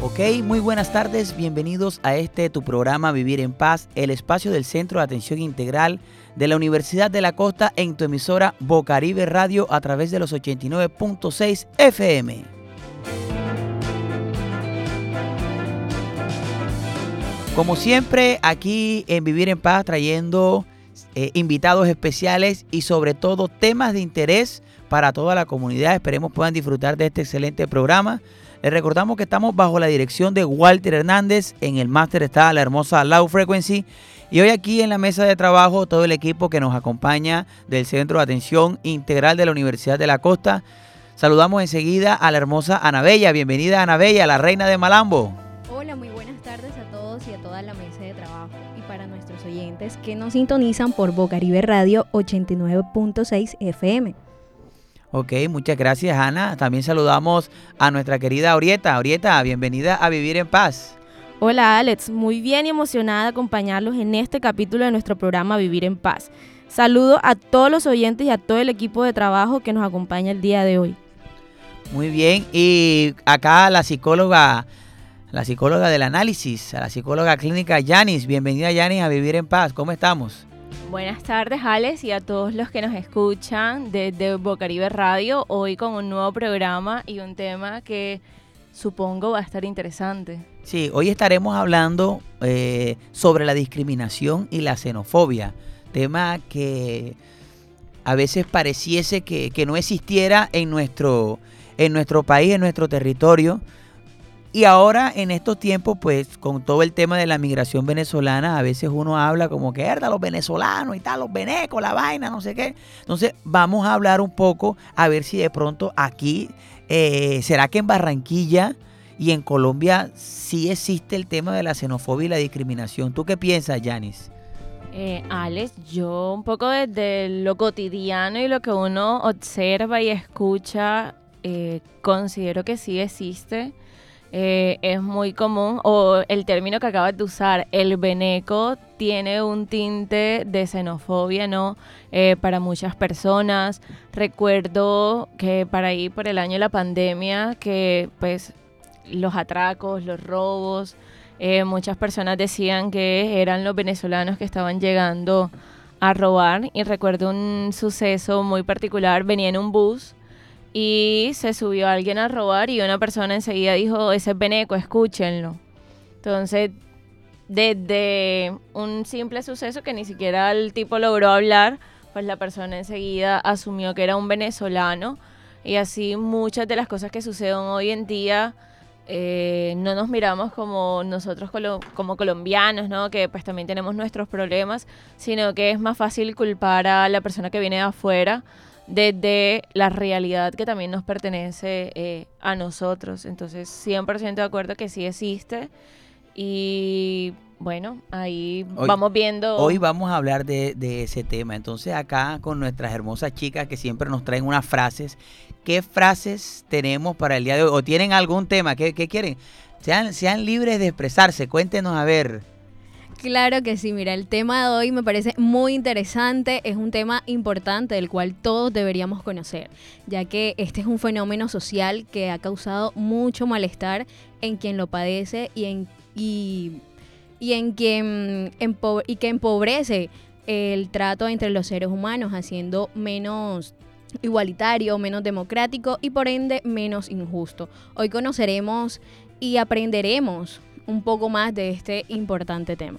Ok, muy buenas tardes, bienvenidos a este tu programa Vivir en Paz, el espacio del Centro de Atención Integral de la Universidad de la Costa en tu emisora Bocaribe Radio a través de los 89.6 FM. Como siempre, aquí en Vivir en Paz trayendo eh, invitados especiales y sobre todo temas de interés para toda la comunidad. Esperemos puedan disfrutar de este excelente programa. Les recordamos que estamos bajo la dirección de Walter Hernández. En el máster está la hermosa Low Frequency. Y hoy aquí en la mesa de trabajo todo el equipo que nos acompaña del Centro de Atención Integral de la Universidad de la Costa. Saludamos enseguida a la hermosa Anabella. Bienvenida Anabella, la reina de Malambo. Hola, muy buenas tardes a todos y a toda la mesa de trabajo. Y para nuestros oyentes que nos sintonizan por Bocaribe Radio 89.6 FM. Ok, muchas gracias Ana. También saludamos a nuestra querida Orieta. Orieta, bienvenida a Vivir en Paz. Hola Alex, muy bien y emocionada de acompañarlos en este capítulo de nuestro programa Vivir en Paz. Saludo a todos los oyentes y a todo el equipo de trabajo que nos acompaña el día de hoy. Muy bien, y acá la psicóloga, la psicóloga del análisis, a la psicóloga clínica Yanis. Bienvenida Yanis a Vivir en Paz. ¿Cómo estamos? Buenas tardes, Alex, y a todos los que nos escuchan desde Bocaribe Radio, hoy con un nuevo programa y un tema que supongo va a estar interesante. Sí, hoy estaremos hablando eh, sobre la discriminación y la xenofobia, tema que a veces pareciese que, que no existiera en nuestro, en nuestro país, en nuestro territorio, y ahora en estos tiempos, pues con todo el tema de la migración venezolana, a veces uno habla como que herda los venezolanos y tal, los venecos, la vaina, no sé qué. Entonces vamos a hablar un poco a ver si de pronto aquí, eh, ¿será que en Barranquilla y en Colombia sí existe el tema de la xenofobia y la discriminación? ¿Tú qué piensas, Yanis? Eh, Alex, yo un poco desde lo cotidiano y lo que uno observa y escucha, eh, considero que sí existe eh, es muy común, o el término que acabas de usar, el veneco, tiene un tinte de xenofobia, ¿no? Eh, para muchas personas. Recuerdo que para ahí, por el año de la pandemia, que pues los atracos, los robos, eh, muchas personas decían que eran los venezolanos que estaban llegando a robar. Y recuerdo un suceso muy particular, venía en un bus y se subió alguien a robar y una persona enseguida dijo, ese es Beneco, escúchenlo. Entonces, desde un simple suceso que ni siquiera el tipo logró hablar, pues la persona enseguida asumió que era un venezolano y así muchas de las cosas que suceden hoy en día eh, no nos miramos como nosotros como colombianos, ¿no? que pues también tenemos nuestros problemas, sino que es más fácil culpar a la persona que viene de afuera desde la realidad que también nos pertenece eh, a nosotros. Entonces, 100% de acuerdo que sí existe. Y bueno, ahí vamos viendo. Hoy vamos a hablar de, ese tema. Entonces, acá con nuestras hermosas chicas que siempre nos traen unas frases. ¿Qué frases tenemos para el día de hoy? ¿O tienen algún tema? ¿Qué, quieren? Sean, sean libres de expresarse. Cuéntenos a ver. Claro que sí, mira, el tema de hoy me parece muy interesante, es un tema importante del cual todos deberíamos conocer, ya que este es un fenómeno social que ha causado mucho malestar en quien lo padece y en, y, en quien y que empobrece el trato entre los seres humanos, haciendo menos igualitario, menos democrático y por ende menos injusto. Hoy conoceremos y aprenderemos un poco más de este importante tema.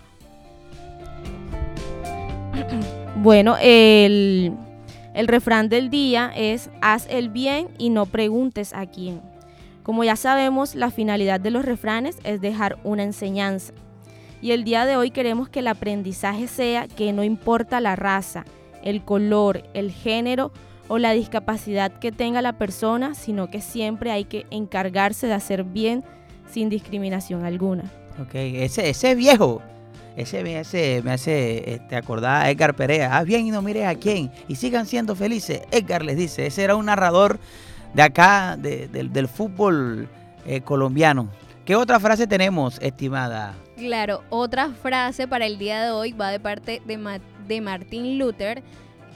Bueno, el, refrán del día es haz el bien y no preguntes a quién. Como ya sabemos, la finalidad de los refranes es dejar una enseñanza. Y el día de hoy queremos que el aprendizaje sea que no importa la raza, el color, el género o la discapacidad que tenga la persona, sino que siempre hay que encargarse de hacer bien sin discriminación alguna. Ok, ese, ese viejo, ese me hace, me hace este, acordar a Edgar Perea. Haz bien y no mires a quién. Y sigan siendo felices. Edgar les dice. Ese era un narrador de acá, del fútbol eh, colombiano. ¿Qué otra frase tenemos, estimada? Claro, otra frase para el día de hoy va de parte de, de Martín Luther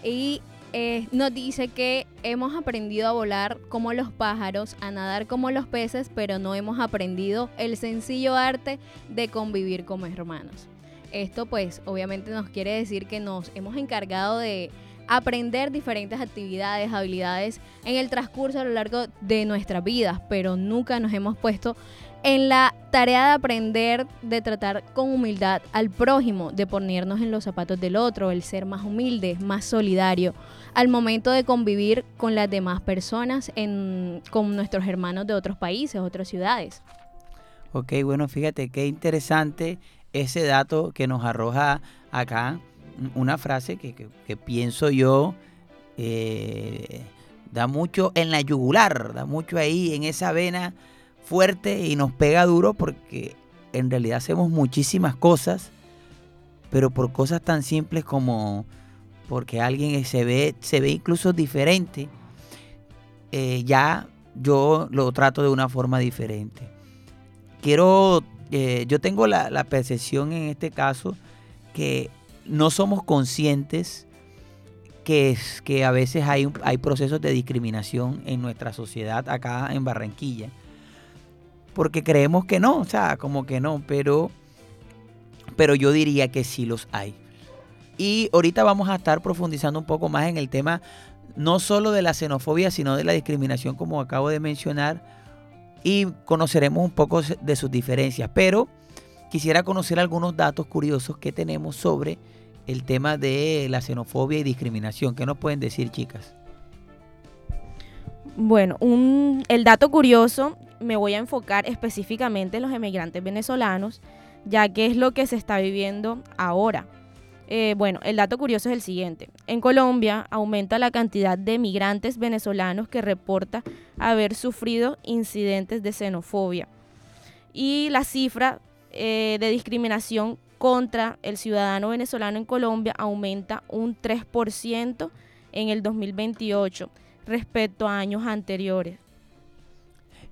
y eh, nos dice que hemos aprendido a volar como los pájaros, a nadar como los peces, pero no hemos aprendido el sencillo arte de convivir como hermanos. Esto pues obviamente nos quiere decir que nos hemos encargado de aprender diferentes actividades, habilidades en el transcurso a lo largo de nuestras vidas, pero nunca nos hemos puesto en la tarea de aprender, de tratar con humildad al prójimo, de ponernos en los zapatos del otro, el ser más humilde, más solidario, al momento de convivir con las demás personas, con nuestros hermanos de otros países, otras ciudades. Ok, bueno, fíjate qué interesante ese dato que nos arroja acá, una frase que, pienso yo eh, da mucho en la yugular, da mucho ahí en esa vena fuerte y nos pega duro porque en realidad hacemos muchísimas cosas, pero por cosas tan simples como porque alguien se ve, se ve incluso diferente, eh, ya yo lo trato de una forma diferente. Quiero, eh, yo tengo la, percepción en este caso que no somos conscientes que, es, que a veces hay, hay procesos de discriminación en nuestra sociedad acá en Barranquilla porque creemos que no, o sea, como que no, pero, pero yo diría que sí los hay. Y ahorita vamos a estar profundizando un poco más en el tema no solo de la xenofobia, sino de la discriminación, como acabo de mencionar, y conoceremos un poco de sus diferencias. Pero quisiera conocer algunos datos curiosos que tenemos sobre el tema de la xenofobia y discriminación. ¿Qué nos pueden decir, chicas? Bueno, un, el dato curioso me voy a enfocar específicamente en los emigrantes venezolanos, ya que es lo que se está viviendo ahora. Eh, bueno, el dato curioso es el siguiente. En Colombia aumenta la cantidad de migrantes venezolanos que reporta haber sufrido incidentes de xenofobia. Y la cifra eh, de discriminación contra el ciudadano venezolano en Colombia aumenta un 3% en el 2028 respecto a años anteriores.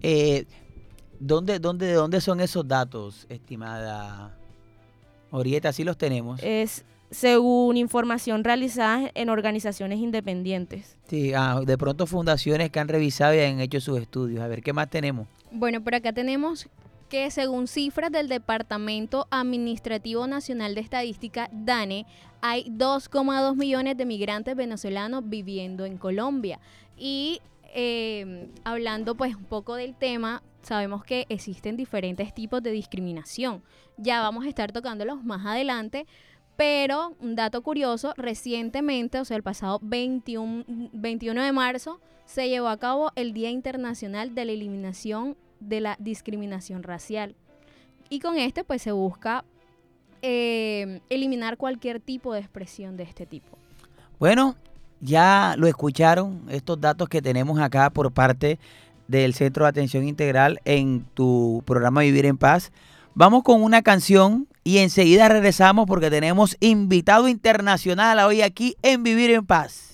Eh, ¿dónde, dónde, ¿De dónde son esos datos, estimada Orieta? Sí los tenemos. Es según información realizada en organizaciones independientes. Sí, ah, de pronto fundaciones que han revisado y han hecho sus estudios. A ver, ¿qué más tenemos? Bueno, por acá tenemos que según cifras del Departamento Administrativo Nacional de Estadística, DANE, hay 2,2 millones de migrantes venezolanos viviendo en Colombia. Y eh, hablando pues un poco del tema, sabemos que existen diferentes tipos de discriminación. Ya vamos a estar tocándolos más adelante, pero un dato curioso, recientemente, o sea, el pasado 21, 21 de marzo, se llevó a cabo el Día Internacional de la Eliminación de la Discriminación Racial. Y con este pues se busca eh, eliminar cualquier tipo de expresión de este tipo. Bueno, ya lo escucharon, estos datos que tenemos acá por parte del Centro de Atención Integral en tu programa Vivir en Paz. Vamos con una canción y enseguida regresamos porque tenemos invitado internacional hoy aquí en Vivir en Paz.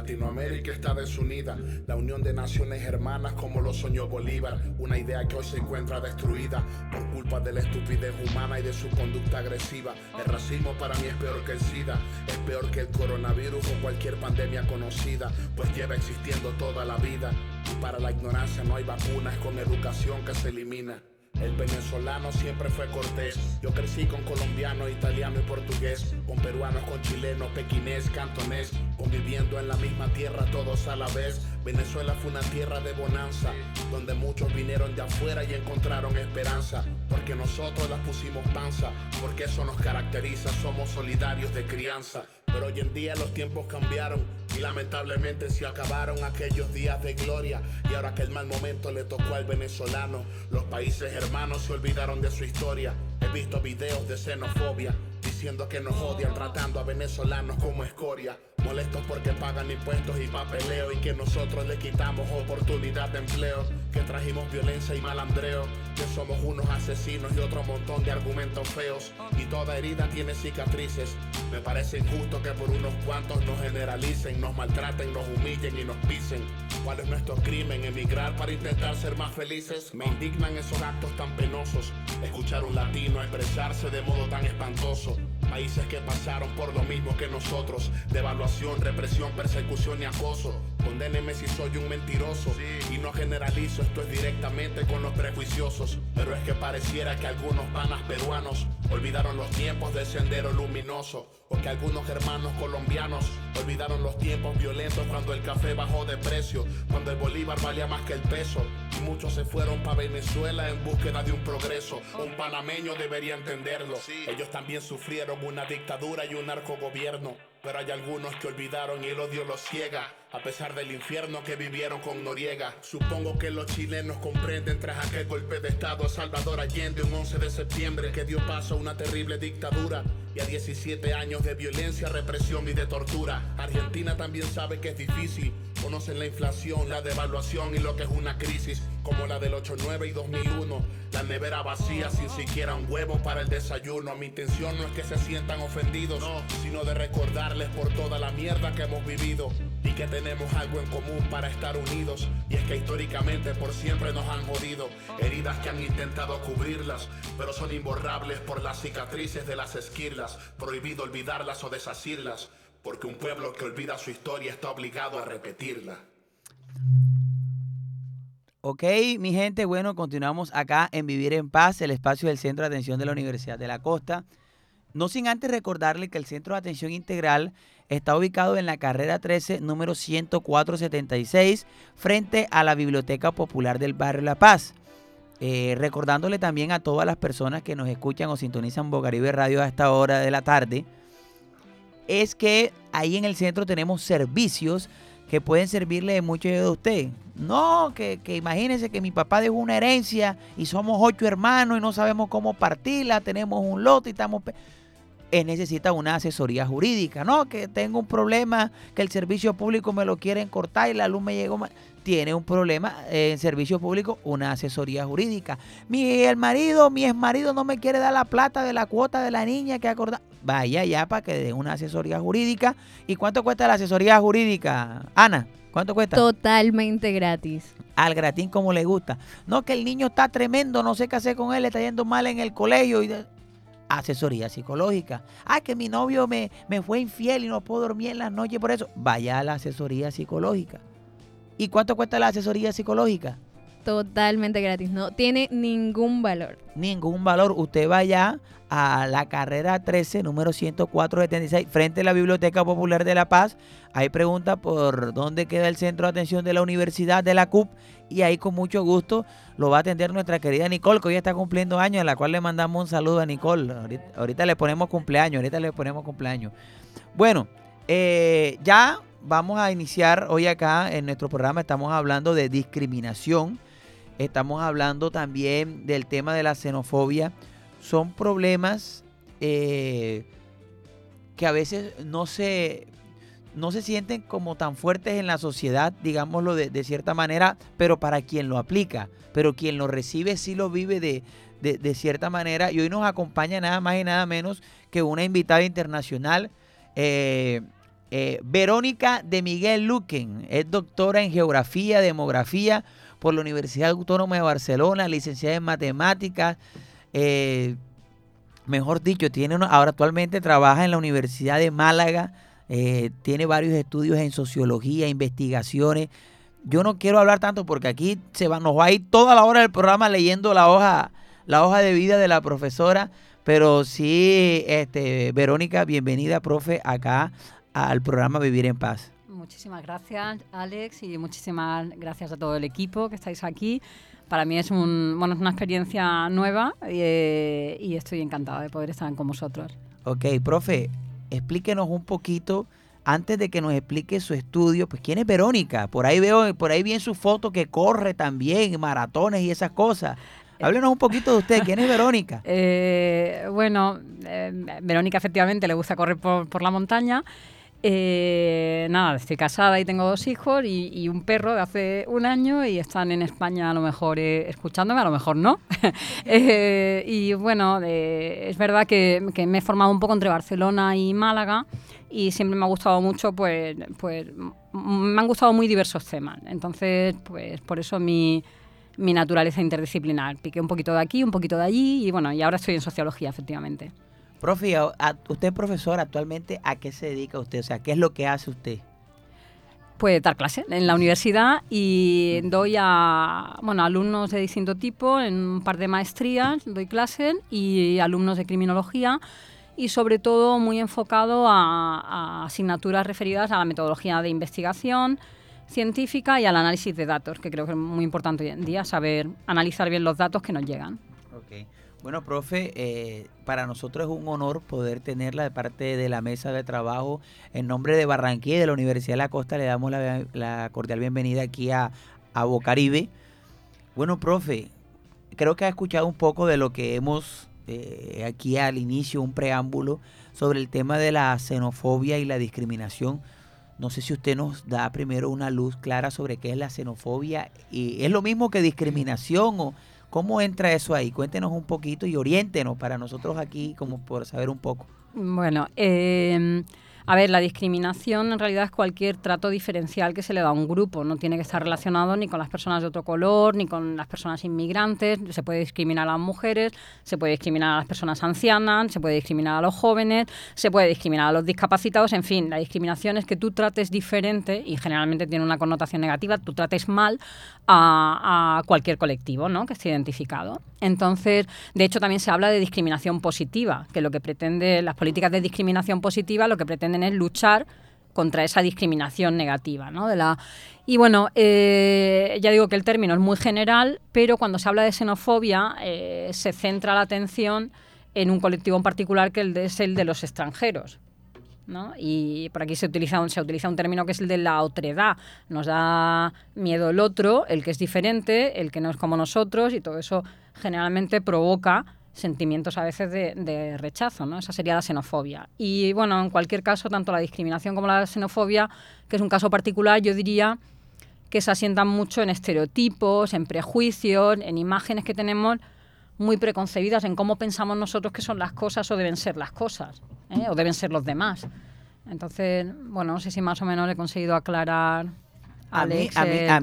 Latinoamérica está desunida, la unión de naciones hermanas como lo soñó Bolívar, una idea que hoy se encuentra destruida por culpa de la estupidez humana y de su conducta agresiva. El racismo para mí es peor que el SIDA, es peor que el coronavirus o cualquier pandemia conocida, pues lleva existiendo toda la vida. Y para la ignorancia no hay vacunas, con educación que se elimina. El venezolano siempre fue cortés. Yo crecí con colombiano, italiano y portugués, con peruanos, con chilenos, pequinés, cantonés, conviviendo en la misma tierra todos a la vez. Venezuela fue una tierra de bonanza, donde muchos vinieron de afuera y encontraron esperanza, porque nosotros las pusimos panza, porque eso nos caracteriza, somos solidarios de crianza. Pero hoy en día los tiempos cambiaron y lamentablemente se acabaron aquellos días de gloria. Y ahora que el mal momento le tocó al venezolano, los países hermanos se olvidaron de su historia. He visto videos de xenofobia diciendo que nos odian, tratando a venezolanos como escoria. Molestos porque pagan impuestos y papeleo y que nosotros le quitamos oportunidad de empleo, que trajimos violencia y malandreo, que somos unos asesinos y otro montón de argumentos feos y toda herida tiene cicatrices. Me parece injusto que por unos cuantos nos generalicen, nos maltraten, nos humillen y nos pisen. ¿Cuál es nuestro crimen? Emigrar para intentar ser más felices. Me indignan esos actos tan penosos. Escuchar un latino expresarse de modo tan espantoso. Países que pasaron por lo mismo que nosotros. Devaluación, represión, persecución y acoso. Condéneme si soy un mentiroso. Y no generalizo, esto es directamente con los prejuiciosos. Pero es que pareciera que algunos panas peruanos olvidaron los tiempos del sendero luminoso. O que algunos hermanos colombianos olvidaron los tiempos violentos cuando el café bajó de precio. Cuando el bolívar valía más que el peso. Y muchos se fueron para Venezuela en búsqueda de un progreso. Un panameño debería entenderlo. Ellos también sufrieron una dictadura y un narcogobierno. Pero hay algunos que olvidaron y el odio los ciega, a pesar del infierno que vivieron con Noriega. Supongo que los chilenos comprenden tras aquel golpe de Estado a Salvador Allende un 11 de septiembre que dio paso a una terrible dictadura y a 17 años de violencia, represión y de tortura. Argentina también sabe que es difícil, conocen la inflación, la devaluación y lo que es una crisis, como la del 89 y 2001. La nevera vacía sin siquiera un huevo para el desayuno. Mi intención no es que se sientan ofendidos, sino de recordarles por toda la mierda que hemos vivido y que tenemos algo en común para estar unidos. Y es que históricamente por siempre nos han jodido. Heridas que han intentado cubrirlas, pero son imborrables por las cicatrices de las esquirlas. Prohibido olvidarlas o desasirlas, porque un pueblo que olvida su historia está obligado a repetirla. Ok, mi gente, bueno, continuamos acá en Vivir en Paz, el espacio del Centro de Atención de la Universidad de la Costa. No sin antes recordarle que el Centro de Atención Integral está ubicado en la carrera 13, número 10476, frente a la Biblioteca Popular del Barrio La Paz. Eh, recordándole también a todas las personas que nos escuchan o sintonizan Bocaribe Radio a esta hora de la tarde, es que ahí en el centro tenemos servicios que pueden servirle de mucho de usted. No, que, que imagínense que mi papá dejó una herencia y somos ocho hermanos y no sabemos cómo partirla, tenemos un lote y estamos... Es necesita una asesoría jurídica, ¿no? Que tengo un problema, que el servicio público me lo quieren cortar y la luz me llegó mal. Tiene un problema en servicio público, una asesoría jurídica. Mi el marido, mi ex marido no me quiere dar la plata de la cuota de la niña que acordar. Vaya ya para que dé una asesoría jurídica. ¿Y cuánto cuesta la asesoría jurídica? Ana, ¿cuánto cuesta? Totalmente gratis. Al gratín como le gusta. No, que el niño está tremendo, no sé qué hacer con él, le está yendo mal en el colegio. Y de- Asesoría psicológica. Ah, que mi novio me, me fue infiel y no puedo dormir en las noches por eso. Vaya a la asesoría psicológica. ¿Y cuánto cuesta la asesoría psicológica? Totalmente gratis. No tiene ningún valor. Ningún valor. Usted vaya a la carrera 13, número 10476, frente a la Biblioteca Popular de La Paz. Ahí pregunta por dónde queda el centro de atención de la Universidad de la CUP. Y ahí con mucho gusto lo va a atender nuestra querida Nicole, que hoy está cumpliendo años, a la cual le mandamos un saludo a Nicole. Ahorita, ahorita le ponemos cumpleaños, ahorita le ponemos cumpleaños. Bueno, eh, ya vamos a iniciar hoy acá en nuestro programa. Estamos hablando de discriminación. Estamos hablando también del tema de la xenofobia. Son problemas eh, que a veces no se, no se sienten como tan fuertes en la sociedad, digámoslo de, cierta manera, pero para quien lo aplica. Pero quien lo recibe sí lo vive de, de- de cierta manera. Y hoy nos acompaña nada más y nada menos que una invitada internacional. eh, eh, Verónica de Miguel Luquen es doctora en geografía, demografía por la Universidad Autónoma de Barcelona, licenciada en matemáticas. eh, mejor dicho, tiene una- ahora actualmente trabaja en la Universidad de Málaga, eh, tiene varios estudios en sociología, investigaciones. Yo no quiero hablar tanto porque aquí se va, nos va a ir toda la hora del programa leyendo la hoja, la hoja de vida de la profesora. Pero sí, este, Verónica, bienvenida, profe, acá al programa Vivir en Paz. Muchísimas gracias, Alex, y muchísimas gracias a todo el equipo que estáis aquí. Para mí es, un, bueno, es una experiencia nueva eh, y estoy encantada de poder estar con vosotros. Ok, profe, explíquenos un poquito, antes de que nos explique su estudio, pues quién es Verónica. Por ahí veo, por ahí vi en su foto que corre también, maratones y esas cosas. Háblenos un poquito de usted, ¿quién es Verónica? Eh, bueno, eh, Verónica efectivamente le gusta correr por, por la montaña. Eh, nada, estoy casada y tengo dos hijos y, un perro de hace un año y están en España a lo mejor eh, escuchándome, a lo mejor no. Eh, y bueno, eh, es verdad que, que me he formado un poco entre Barcelona y Málaga y siempre me ha gustado mucho, pues, pues me han gustado muy diversos temas. Entonces, pues por eso mi, mi naturaleza interdisciplinar. Piqué un poquito de aquí, un poquito de allí y bueno, y ahora estoy en sociología, efectivamente. Profe, usted profesor actualmente, ¿a qué se dedica usted? O sea, ¿qué es lo que hace usted? Pues dar clase en la universidad y doy a bueno, alumnos de distinto tipo en un par de maestrías, doy clases y alumnos de criminología y sobre todo muy enfocado a, a asignaturas referidas a la metodología de investigación científica y al análisis de datos, que creo que es muy importante hoy en día saber analizar bien los datos que nos llegan. Ok. Bueno, profe, eh, para nosotros es un honor poder tenerla de parte de la mesa de trabajo. En nombre de Barranquilla y de la Universidad de la Costa le damos la, cordial bienvenida aquí a, a Bocaribe. Bueno, profe, creo que ha escuchado un poco de lo que hemos eh, aquí al inicio, un preámbulo sobre el tema de la xenofobia y la discriminación. No sé si usted nos da primero una luz clara sobre qué es la xenofobia. y ¿Es lo mismo que discriminación o cómo entra eso ahí? Cuéntenos un poquito y oriéntenos para nosotros aquí como por saber un poco. Bueno, eh, a ver, la discriminación en realidad es cualquier trato diferencial que se le da a un grupo. No tiene que estar relacionado ni con las personas de otro color, ni con las personas inmigrantes. Se puede discriminar a las mujeres, se puede discriminar a las personas ancianas, se puede discriminar a los jóvenes, se puede discriminar a los discapacitados. En fin, la discriminación es que tú trates diferente y generalmente tiene una connotación negativa, tú trates mal a, a cualquier colectivo ¿no? que esté identificado. Entonces, de hecho, también se habla de discriminación positiva, que lo que pretende, las políticas de discriminación positiva lo que pretenden es luchar contra esa discriminación negativa. ¿no? De la, y bueno, eh, ya digo que el término es muy general, pero cuando se habla de xenofobia eh, se centra la atención en un colectivo en particular que es el de los extranjeros. ¿no? Y por aquí se utiliza, un, se utiliza un término que es el de la otredad. Nos da miedo el otro, el que es diferente, el que no es como nosotros, y todo eso generalmente provoca sentimientos a veces de, de rechazo, ¿no? Esa sería la xenofobia. Y bueno, en cualquier caso, tanto la discriminación como la xenofobia, que es un caso particular, yo diría que se asientan mucho en estereotipos, en prejuicios, en imágenes que tenemos muy preconcebidas en cómo pensamos nosotros que son las cosas o deben ser las cosas, ¿eh? o deben ser los demás. Entonces, bueno, no sé si más o menos he conseguido aclarar. A mí, a mí, a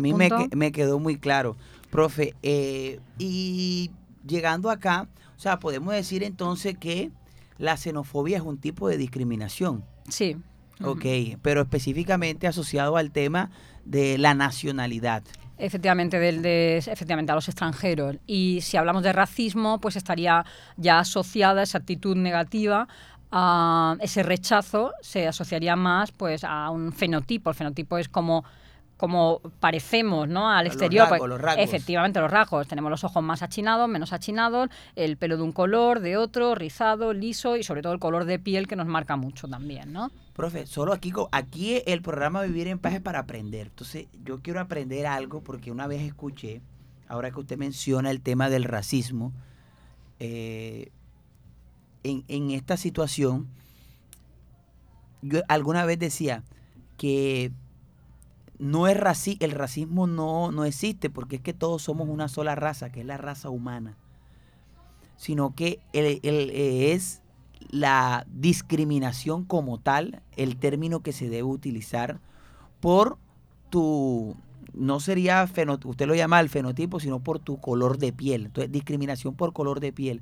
me quedó muy claro, profe. eh, y llegando acá, o sea, podemos decir entonces que la xenofobia es un tipo de discriminación. Sí. Ok, pero específicamente asociado al tema de la nacionalidad. Efectivamente, del, de, efectivamente, a los extranjeros. Y si hablamos de racismo, pues estaría ya asociada esa actitud negativa a ese rechazo, se asociaría más pues a un fenotipo. El fenotipo es como como parecemos ¿no? al Los exterior. rasgos, pues, los rasgos. Efectivamente, los rasgos. Tenemos los ojos más achinados, menos achinados, el pelo de un color, de otro, rizado, liso y sobre todo el color de piel que nos marca mucho también, ¿no? Profe, solo aquí, aquí el programa Vivir en Paz es para aprender. Entonces, yo quiero aprender algo porque una vez escuché, ahora que usted menciona el tema del racismo, eh, en, en esta situación, yo alguna vez decía que no es raci el racismo no, no existe porque es que todos somos una sola raza, que es la raza humana, sino que el- el- eh, es la discriminación como tal, el término que se debe utilizar por tu, no sería, usted lo llama el fenotipo, sino por tu color de piel. Entonces, discriminación por color de piel.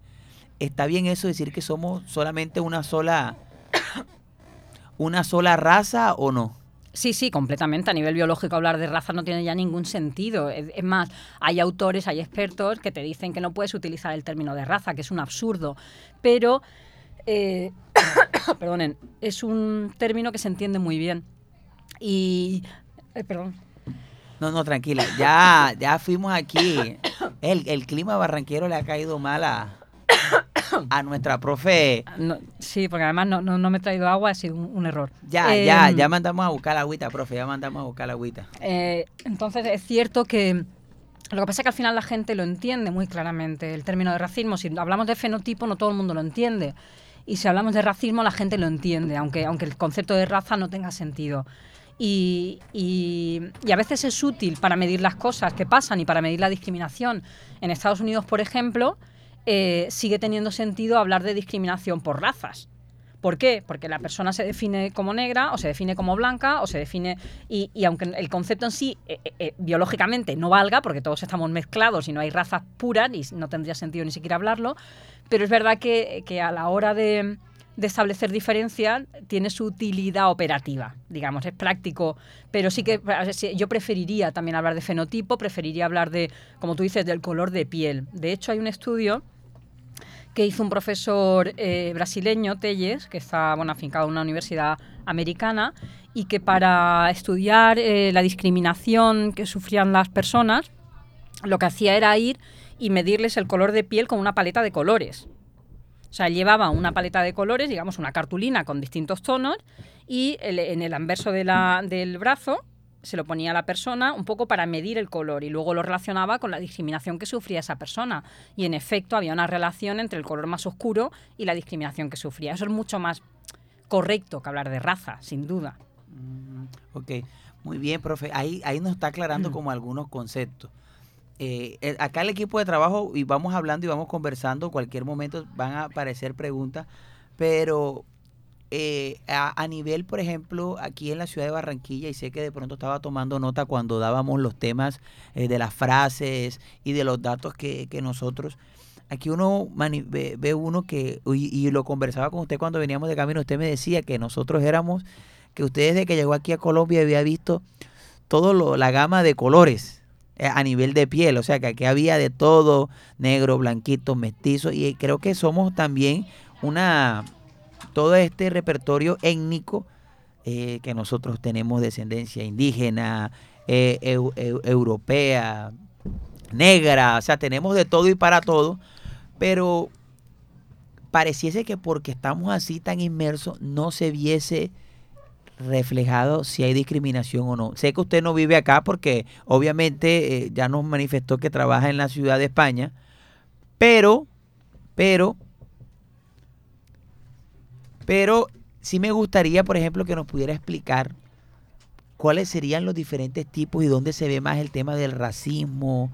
¿Está bien eso decir que somos solamente una sola, una sola raza o no? Sí, sí, completamente. A nivel biológico hablar de raza no tiene ya ningún sentido. Es, más, hay autores, hay expertos que te dicen que no puedes utilizar el término de raza, que es un absurdo. Pero, eh, perdonen, es un término que se entiende muy bien. Y, eh, perdón, No, no, tranquila. Ya, ya fuimos aquí. El, el clima barranquero le ha caído mal a, a nuestra profe. no- sí, porque además no, no, no me he traído agua, ha sido un, un error. Ya, ya, Em, ya mandamos a buscar la agüita, profe. Ya mandamos a buscar la agüita. Eh, entonces es cierto que lo que pasa es que al final la gente lo entiende muy claramente, el término de racismo. Si hablamos de fenotipo, no todo el mundo lo entiende. Y si hablamos de racismo, la gente lo entiende, aunque, aunque el concepto de raza no tenga sentido. Y, y, y, a veces es útil para medir las cosas que pasan y para medir la discriminación. En Estados Unidos, por ejemplo, eh, sigue teniendo sentido hablar de discriminación por razas. ¿Por qué? Porque la persona se define como negra o se define como blanca o se define... Y, aunque el concepto en sí eh, eh, biológicamente no valga, porque todos estamos mezclados y no hay razas puras y no tendría sentido ni siquiera hablarlo, pero es verdad que, que a la hora de, de establecer diferencias tiene su utilidad operativa, digamos, es práctico, pero sí que yo preferiría también hablar de fenotipo, preferiría hablar de, como tú dices, del color de piel. De hecho, hay un estudio que hizo un profesor eh, brasileño, Telles, que está bueno, afincado en una universidad americana, y que para estudiar eh, la discriminación que sufrían las personas, lo que hacía era ir y medirles el color de piel con una paleta de colores. O sea, llevaba una paleta de colores, digamos una cartulina con distintos tonos, y en el anverso del brazo se lo ponía a la persona un poco para medir el color y luego lo relacionaba con la discriminación que sufría esa persona. Y en efecto había una relación entre el color más oscuro y la discriminación que sufría. Eso es mucho más correcto que hablar de raza, sin duda. Mm, ok, muy bien, profe. Ahí, ahí nos está aclarando como algunos conceptos. Eh, eh, acá el equipo de trabajo y vamos hablando y vamos conversando, cualquier momento van a aparecer preguntas, pero eh, a, a, nivel, por ejemplo, aquí en la ciudad de Barranquilla, y sé que de pronto estaba tomando nota cuando dábamos los temas eh, de las frases y de los datos que, que nosotros, aquí uno ve, ve, uno que, y, y, lo conversaba con usted cuando veníamos de camino, usted me decía que nosotros éramos, que usted desde que llegó aquí a Colombia había visto toda la gama de colores eh, a nivel de piel, o sea que aquí había de todo, negro, blanquito, mestizo, y creo que somos también una, todo este repertorio étnico eh, que nosotros tenemos descendencia indígena, eh, eu, eu, europea, negra, o sea, tenemos de todo y para todo, pero pareciese que porque estamos así tan inmersos no se viese reflejado si hay discriminación o no. Sé que usted no vive acá porque obviamente eh, ya nos manifestó que trabaja en la ciudad de España, pero, pero, pero sí me gustaría, por ejemplo, que nos pudiera explicar cuáles serían los diferentes tipos y dónde se ve más el tema del racismo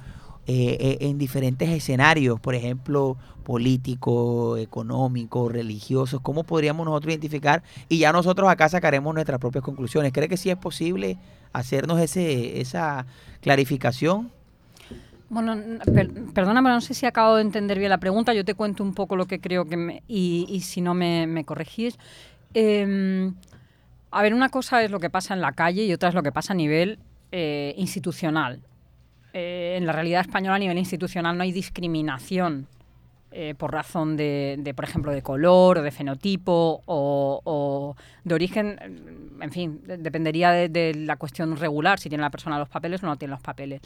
eh, eh, en diferentes escenarios, por ejemplo, políticos, económicos, religiosos, ¿cómo podríamos nosotros identificar? Y ya nosotros acá sacaremos nuestras propias conclusiones. ¿Cree que sí es posible hacernos ese, esa clarificación? Bueno, per, perdóname, no sé si acabo de entender bien la pregunta. Yo te cuento un poco lo que creo que me, y, y si no me, me corregís. Eh, a ver, una cosa es lo que pasa en la calle y otra es lo que pasa a nivel eh, institucional. Eh, en la realidad española a nivel institucional no hay discriminación eh, por razón de, de, por ejemplo, de color o de fenotipo o, o de origen, en fin, dependería de, de, la cuestión regular, si tiene la persona los papeles o no tiene los papeles.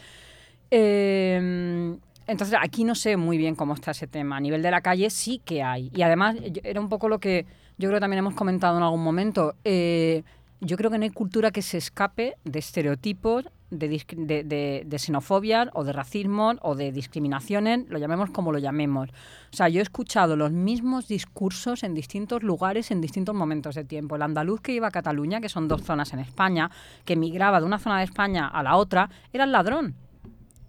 Eh, entonces, aquí no sé muy bien cómo está ese tema. A nivel de la calle sí que hay. Y además, era un poco lo que yo creo que también hemos comentado en algún momento. Eh, yo creo que no hay cultura que se escape de estereotipos, de, de, o de racismo o de discriminaciones, lo llamemos como lo llamemos. O sea, yo he escuchado los mismos discursos en distintos lugares, en distintos momentos de tiempo. El andaluz que iba a Cataluña, que son dos zonas en España, que migraba de una zona de España a la otra, era el ladrón.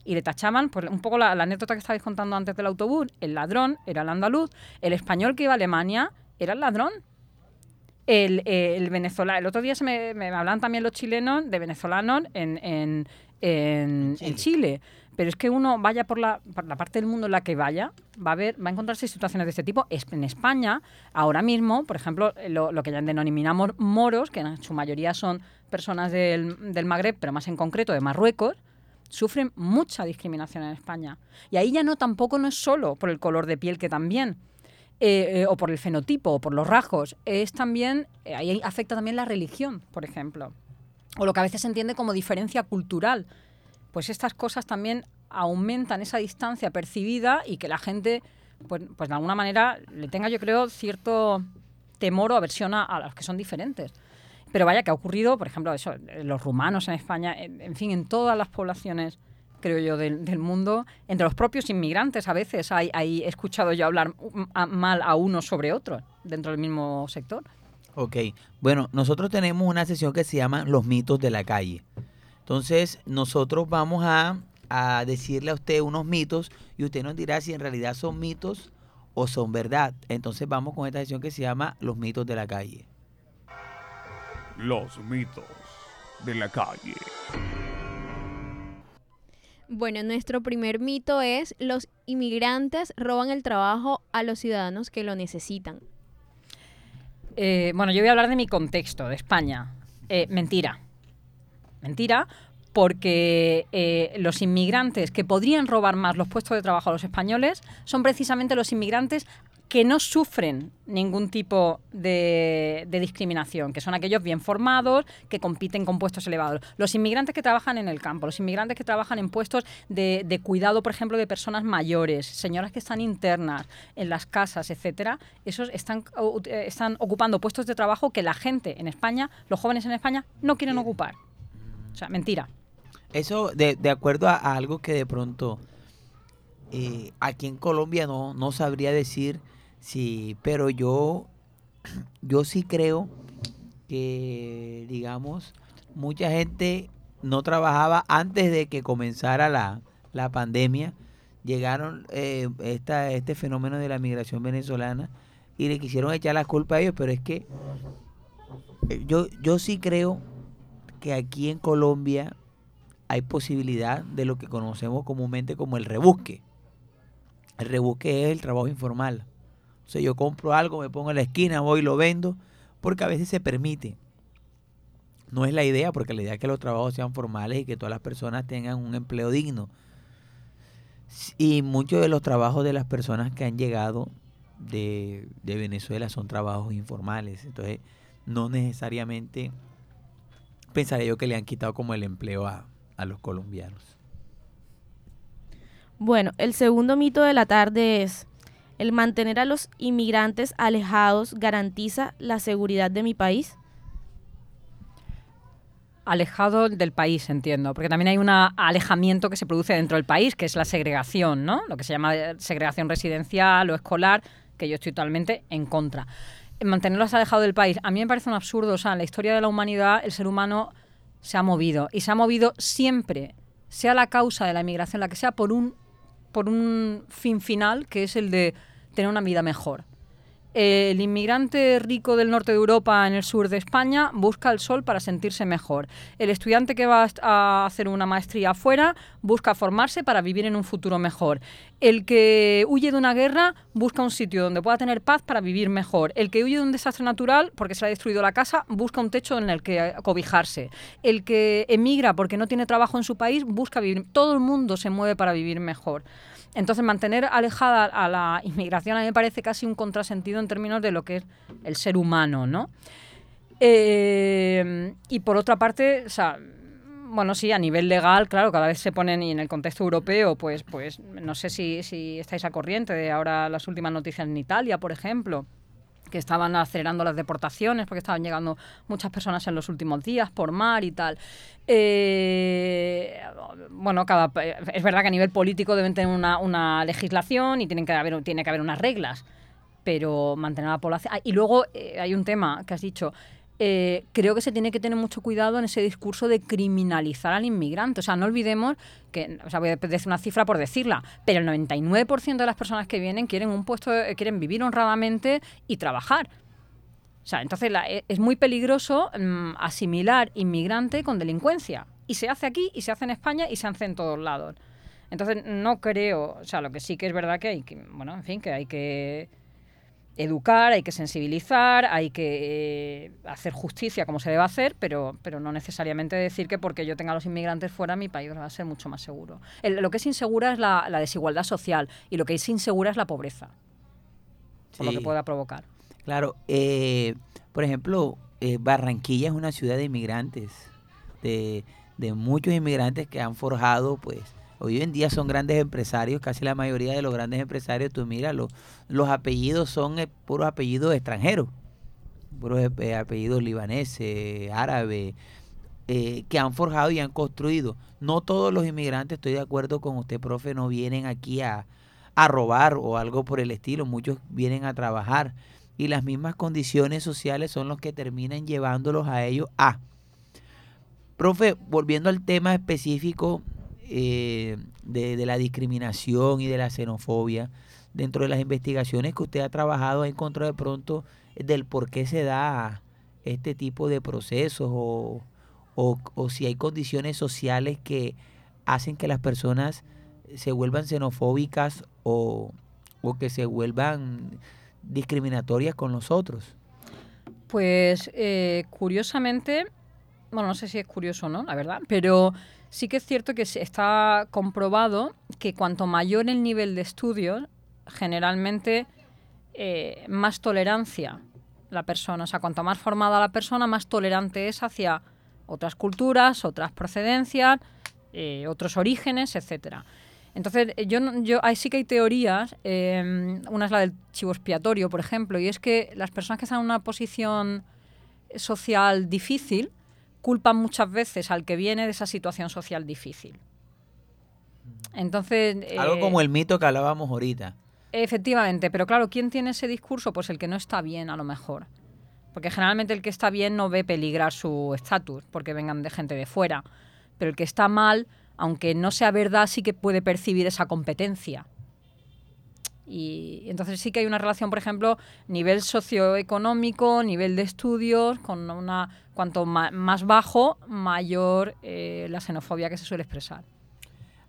Y le tachaban, pues un poco la, la anécdota que estabais contando antes del autobús, el ladrón era el andaluz, el español que iba a Alemania era el ladrón el, el venezolano. El otro día se me, me, hablan también los chilenos de venezolanos en, en, en, Chile. en, Chile. Pero es que uno vaya por la, por la parte del mundo en la que vaya, va a ver, va a encontrarse situaciones de este tipo. En España, ahora mismo, por ejemplo, lo, lo que ya denominamos moros, que en su mayoría son personas del, del Magreb, pero más en concreto de Marruecos, sufren mucha discriminación en España. Y ahí ya no tampoco no es solo por el color de piel, que también, eh, eh, o por el fenotipo, o por los rasgos, es también, eh, ahí afecta también la religión, por ejemplo, o lo que a veces se entiende como diferencia cultural. Pues estas cosas también aumentan esa distancia percibida y que la gente, pues, pues de alguna manera, le tenga, yo creo, cierto temor o aversión a, a los que son diferentes. Pero vaya que ha ocurrido, por ejemplo, eso, los rumanos en España, en, fin, en todas las poblaciones creo yo, del, mundo, entre los propios inmigrantes a veces. Hay, hay- he escuchado yo hablar mal a unos sobre otros dentro del mismo sector. Ok, bueno, nosotros tenemos una sesión que se llama Los mitos de la calle. Entonces, nosotros vamos a, a decirle a usted unos mitos y usted nos dirá si en realidad son mitos o son verdad. Entonces, vamos con esta sesión que se llama Los mitos de la calle. Los mitos de la calle. Bueno, nuestro primer mito es los inmigrantes roban el trabajo a los ciudadanos que lo necesitan. Eh, bueno, yo voy a hablar de mi contexto, de España. Eh, mentira. Mentira, porque eh, los inmigrantes que podrían robar más los puestos de trabajo a los españoles son precisamente los inmigrantes que no sufren ningún tipo de, de discriminación, que son aquellos bien formados, que compiten con puestos elevados. Los inmigrantes que trabajan en el campo, los inmigrantes que trabajan en puestos de, de cuidado, por ejemplo, de personas mayores, señoras que están internas en las casas, etcétera, esos están, uh, eh, están ocupando puestos de trabajo que la gente en España, los jóvenes en España, no quieren ocupar. O sea, mentira. Eso de, de acuerdo a, a algo que de pronto eh, aquí en Colombia no, no sabría decir si, pero yo, yo sí creo que, digamos, mucha gente no trabajaba antes de que comenzara la, la pandemia. Llegaron eh, esta, este fenómeno de la migración venezolana y le quisieron echar la culpa a ellos, pero es que eh, yo, yo sí creo que aquí en Colombia hay posibilidad de lo que conocemos comúnmente como el rebusque. El rebusque es el trabajo informal. O sea, yo compro algo, me pongo en la esquina, voy y lo vendo, porque a veces se permite. No es la idea, porque la idea es que los trabajos sean formales y que todas las personas tengan un empleo digno. Y muchos de los trabajos de las personas que han llegado de, de Venezuela son trabajos informales. Entonces, no necesariamente pensaría yo que le han quitado como el empleo a, a los colombianos. Bueno, el segundo mito de la tarde es, ¿el mantener a los inmigrantes alejados garantiza la seguridad de mi país? Alejado del país, entiendo, porque también hay un alejamiento que se produce dentro del país, que es la segregación, ¿no? Lo que se llama eh, segregación residencial o escolar, que yo estoy totalmente en contra. Mantenerlos alejados del país, a mí me parece un absurdo. O sea, en la historia de la humanidad el ser humano se ha movido y se ha movido siempre, sea la causa de la inmigración la que sea, por un, por un fin final, que es el de tener una vida mejor. El inmigrante rico del norte de Europa en el sur de España busca el sol para sentirse mejor. El estudiante que va a hacer una maestría afuera busca formarse para vivir en un futuro mejor. El que huye de una guerra busca un sitio donde pueda tener paz para vivir mejor. El que huye de un desastre natural porque se le ha destruido la casa busca un techo en el que cobijarse. El que emigra porque no tiene trabajo en su país busca vivir. Todo el mundo se mueve para vivir mejor. Entonces, mantener alejada a la inmigración a mí me parece casi un contrasentido en términos de lo que es el ser humano, ¿no? Eh, y por otra parte, o sea, bueno, sí, a nivel legal, claro, cada vez se ponen, y en el contexto europeo, pues, pues no sé si, si estáis a corriente de ahora las últimas noticias en Italia, por ejemplo, que estaban acelerando las deportaciones porque estaban llegando muchas personas en los últimos días por mar y tal. Eh, bueno, cada, es verdad que a nivel político deben tener una, una legislación y tienen que haber, tiene que haber unas reglas, pero mantener a la población... Ah, y luego eh, hay un tema que has dicho, eh, creo que se tiene que tener mucho cuidado en ese discurso de criminalizar al inmigrante. O sea, no olvidemos que, o sea, voy a decir una cifra por decirla, pero el 99% de las personas que vienen quieren un puesto, eh, quieren vivir honradamente y trabajar. O sea, entonces la, e- es muy peligroso mm, asimilar inmigrante con delincuencia. Y se hace aquí, y se hace en España, y se hace en todos lados. Entonces, no creo, o sea, lo que sí que es verdad que hay que, bueno, en fin, que hay que educar, hay que sensibilizar, hay que eh, hacer justicia como se debe hacer, pero, pero no necesariamente decir que porque yo tenga a los inmigrantes fuera, mi país va a ser mucho más seguro. El- lo que es insegura es la, la desigualdad social y lo que es insegura es la pobreza, por lo que pueda provocar. Claro, eh, por ejemplo, eh, Barranquilla es una ciudad de inmigrantes, de, de muchos inmigrantes que han forjado, pues, hoy en día son grandes empresarios, casi la mayoría de los grandes empresarios, tú mira, los, los apellidos son eh, puros apellidos extranjeros, puros eh, apellidos libaneses, árabes, eh, que han forjado y han construido. No todos los inmigrantes, estoy de acuerdo con usted, profe, no vienen aquí a, a robar o algo por el estilo, muchos vienen a trabajar y las mismas condiciones sociales son los que terminan llevándolos a ellos a. Profe, volviendo al tema específico eh, de, de la discriminación y de la xenofobia, dentro de las investigaciones que usted ha trabajado, ha encontrado de pronto del por qué se da este tipo de procesos o, o, o si hay condiciones sociales que hacen que las personas se vuelvan xenofóbicas o, o que se vuelvan discriminatorias con los otros. Pues eh, curiosamente, bueno, no sé si es curioso o no, la verdad, pero sí que es cierto que está comprobado que cuanto mayor el nivel de estudios, generalmente eh, más tolerancia la persona. O sea, cuanto más formada la persona, más tolerante es hacia otras culturas, otras procedencias, eh, otros orígenes, etcétera. Entonces, eh, yo, yo sí que hay teorías. una es la del chivo expiatorio, por ejemplo, y es que las personas que están en una posición social difícil culpan muchas veces al que viene de esa situación social difícil. Entonces, Algo eh, como el mito que hablábamos ahorita. Efectivamente, pero claro, ¿quién tiene ese discurso? Pues el que no está bien, a lo mejor. Porque generalmente el que está bien no ve peligrar su estatus, porque vengan de gente de fuera. Pero el que está mal, aunque no sea verdad, sí que puede percibir esa competencia. Y entonces sí que hay una relación, por ejemplo, nivel socioeconómico, nivel de estudios, con una cuanto más bajo, mayor eh, la xenofobia que se suele expresar.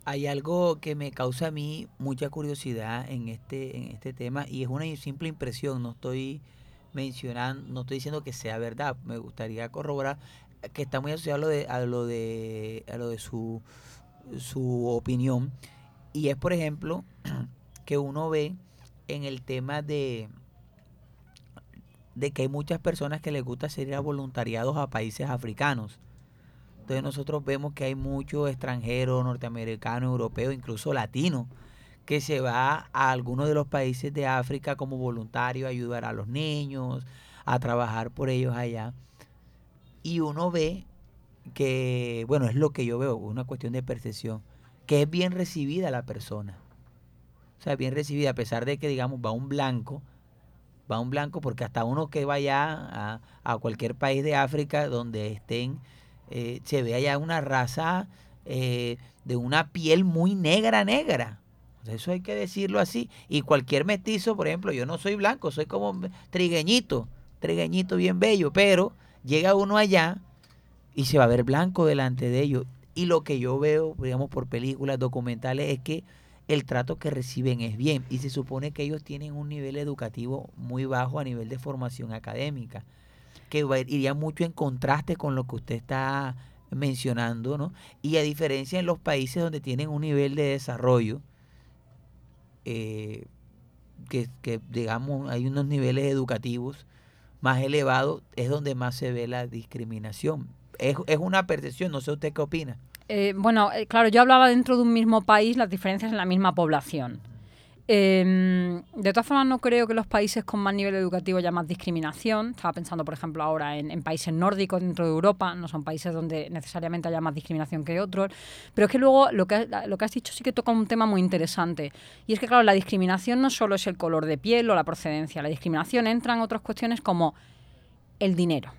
Hay algo que me causa a mí mucha curiosidad en este, en este tema y es una simple impresión, no estoy mencionando, no estoy diciendo que sea verdad, me gustaría corroborar que está muy asociado a lo de, a lo de, a lo de su, su opinión y es por ejemplo que uno ve en el tema de de que hay muchas personas que les gusta hacer ir a voluntariados a países africanos. Entonces nosotros vemos que hay muchos extranjeros, norteamericanos, europeos, incluso latinos, que se va a algunos de los países de África como voluntario a ayudar a los niños, a trabajar por ellos allá. Y uno ve que, bueno, es lo que yo veo, una cuestión de percepción, que es bien recibida la persona. O sea, bien recibida, a pesar de que, digamos, va un blanco, va un blanco, porque hasta uno que vaya a, a cualquier país de África donde estén, eh, se ve allá una raza eh, de una piel muy negra, negra. Eso hay que decirlo así. Y cualquier mestizo, por ejemplo, yo no soy blanco, soy como trigueñito, trigueñito bien bello, pero llega uno allá y se va a ver blanco delante de ellos. Y lo que yo veo, digamos, por películas documentales es que el trato que reciben es bien y se supone que ellos tienen un nivel educativo muy bajo a nivel de formación académica, que iría mucho en contraste con lo que usted está mencionando, ¿no? Y a diferencia en los países donde tienen un nivel de desarrollo, eh, que, que, digamos hay unos niveles educativos más elevados, es donde más se ve la discriminación. Es, es una percepción, no sé usted qué opina. Eh, bueno, eh, claro, yo hablaba dentro de un mismo país las diferencias en la misma población. Eh, de todas formas, no creo que los países con más nivel educativo haya más discriminación. Estaba pensando, por ejemplo, ahora en, países nórdicos dentro de Europa, no son países donde necesariamente haya más discriminación que otros. Pero es que luego lo que, lo que has dicho sí que toca un tema muy interesante. Y es que, claro, la discriminación no solo es el color de piel o la procedencia. La discriminación entra en otras cuestiones como el dinero.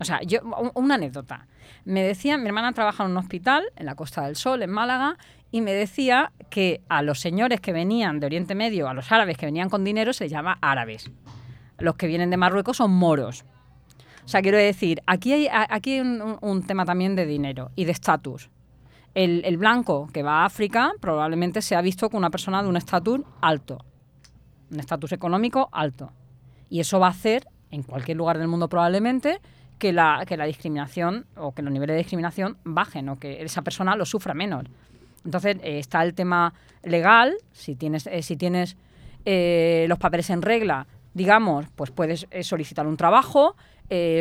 O sea, yo, un- una anécdota. Me decía, mi hermana trabaja en un hospital en la Costa del Sol, en Málaga, y me decía que a los señores que venían de Oriente Medio, a los árabes que venían con dinero, se les llama árabes. Los que vienen de Marruecos son moros. O sea, quiero decir, aquí hay, aquí un tema también de dinero y de estatus. El, el blanco que va a África probablemente se ha visto con una persona de un estatus alto, un estatus económico alto. Y eso va a hacer, en cualquier lugar del mundo probablemente, que la, que la discriminación o que los niveles de discriminación bajen o que esa persona lo sufra menos. Entonces eh, está el tema legal, si tienes, eh, si tienes eh, los papeles en regla, digamos, pues puedes solicitar un trabajo,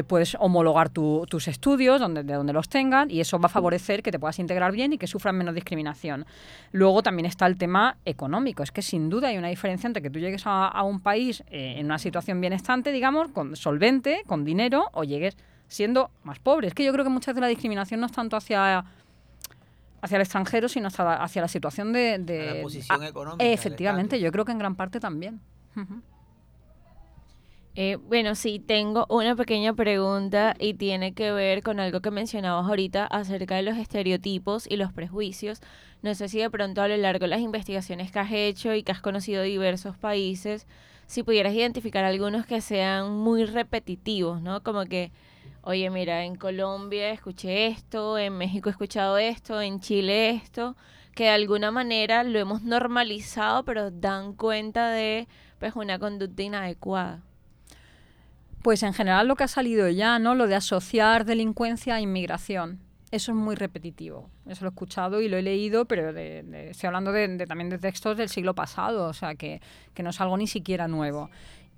puedes homologar tu- tus estudios donde, de donde los tengan y eso va a favorecer que te puedas integrar bien y que sufran menos discriminación. Luego también está el tema económico. Es que sin duda hay una diferencia entre que tú llegues a, a un país en una situación bienestante, digamos, con solvente, con dinero, o llegues siendo más pobres. Que yo creo que muchas veces la discriminación no es tanto hacia hacia el extranjero, sino hacia la, hacia la situación de... de- la posición ah, económica. Efectivamente, yo creo que en gran parte también. Eh, bueno, sí, tengo una pequeña pregunta y tiene que ver con algo que mencionabas ahorita acerca de los estereotipos y los prejuicios. No sé si de pronto a lo largo de las investigaciones que has hecho y que has conocido diversos países, si pudieras identificar algunos que sean muy repetitivos, ¿no? Como que, oye, mira, en Colombia escuché esto, en México he escuchado esto, en Chile esto, que de alguna manera lo hemos normalizado, pero dan cuenta de pues una conducta inadecuada. Pues en general lo que ha salido ya, ¿no? Lo de asociar delincuencia a inmigración. Eso es muy repetitivo. Eso lo he escuchado y lo he leído, pero de- de- estoy hablando de, también de textos del siglo pasado, o sea que, que no es algo ni siquiera nuevo.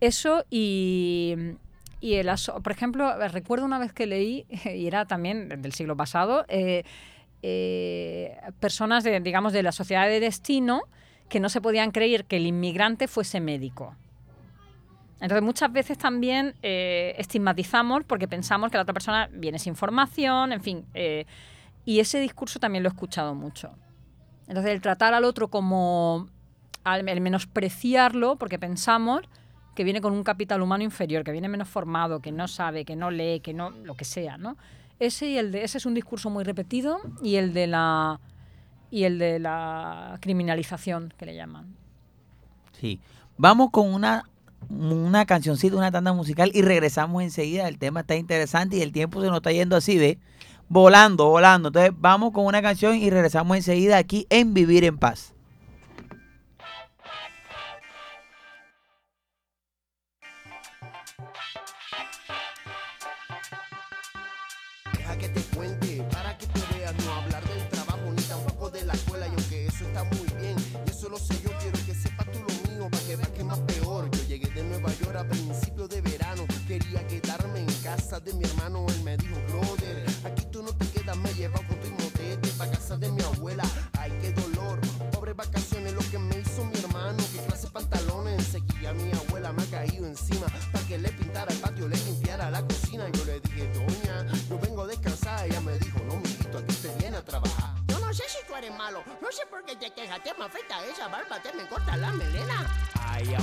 Eso y, y el por ejemplo, recuerdo una vez que leí, y era también del siglo pasado, eh, eh, personas de, digamos, de la sociedad de destino que no se podían creer que el inmigrante fuese médico. Entonces muchas veces también eh, estigmatizamos porque pensamos que la otra persona viene sin formación, en fin. eh, y ese discurso también lo he escuchado mucho. Entonces el tratar al otro como, al, el menospreciarlo porque pensamos que viene con un capital humano inferior, que viene menos formado, que no sabe, que no lee, que no, lo que sea, ¿no? Ese y el de, ese es un discurso muy repetido y el de la y el de la criminalización que le llaman. Sí. Vamos con una, una cancioncita, una tanda musical y regresamos enseguida. El tema está interesante y el tiempo se nos está yendo así, ¿ve? Volando, volando. Entonces vamos con una canción y regresamos enseguida aquí en Vivir en Paz. Deja que te cuente, para que te veas, no hablar del trabajo ni tampoco de la escuela. Y aunque eso está muy bien, y eso lo sé yo, quiero que sepas tú lo mío, para que veas que más peor. Yo llegué de Nueva York a principios de verano, quería quedarme en casa de mi hermano. Él me dijo, brother, aquí tú no te quedas, me lleva con tu motete para casa de mi abuela. Ay, qué dolor, pobre vacaciones, lo que me hizo mi hermano. Que clase pantalones, enseguida mi abuela sé por qué te quejas, te me afecta esa barba, te me corta la melena. Ay,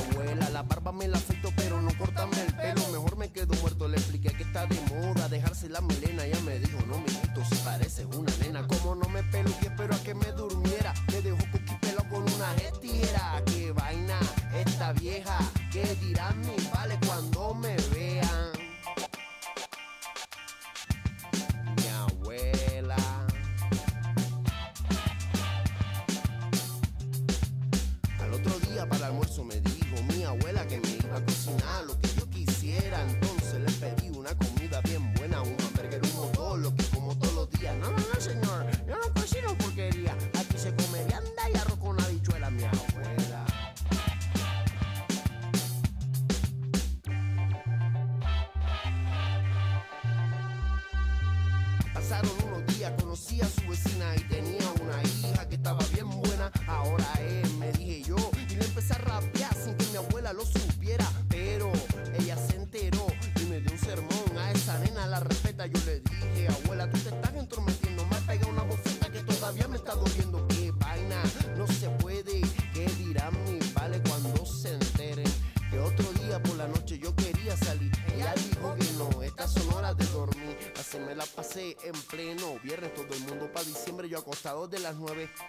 de